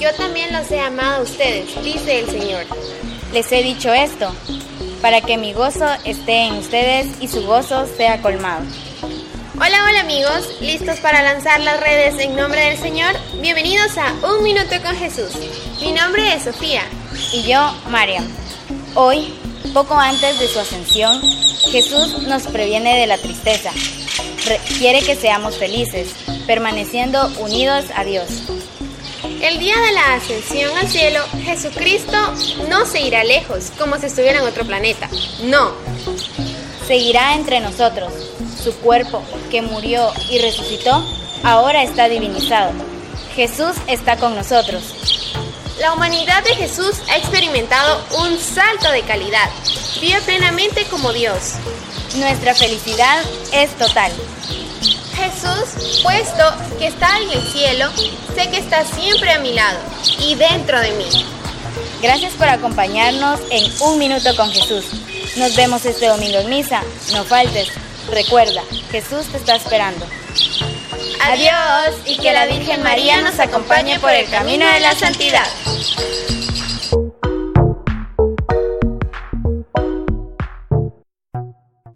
yo también los he amado a ustedes, dice el Señor. Les he dicho esto, para que mi gozo esté en ustedes y su gozo sea colmado. Hola, hola amigos, ¿listos para lanzar las redes en nombre del Señor? Bienvenidos a Un Minuto con Jesús. Mi nombre es Sofía. Y yo, Mariam. Hoy, poco antes de su ascensión, Jesús nos previene de la tristeza. quiere que seamos felices, permaneciendo unidos a Dios. El día de la ascensión al cielo, Jesucristo no se irá lejos como si estuviera en otro planeta. No. Seguirá entre nosotros. Su cuerpo, que murió y resucitó, ahora está divinizado. Jesús está con nosotros. La humanidad de Jesús ha experimentado un salto de calidad. Vive plenamente como Dios. Nuestra felicidad es total. Jesús, puesto que está en el cielo, sé que está siempre a mi lado y dentro de mí. Gracias por acompañarnos en Un Minuto con Jesús. Nos vemos este domingo en misa. No faltes. Recuerda, Jesús te está esperando. Adiós y que la Virgen María nos acompañe por el camino de la santidad.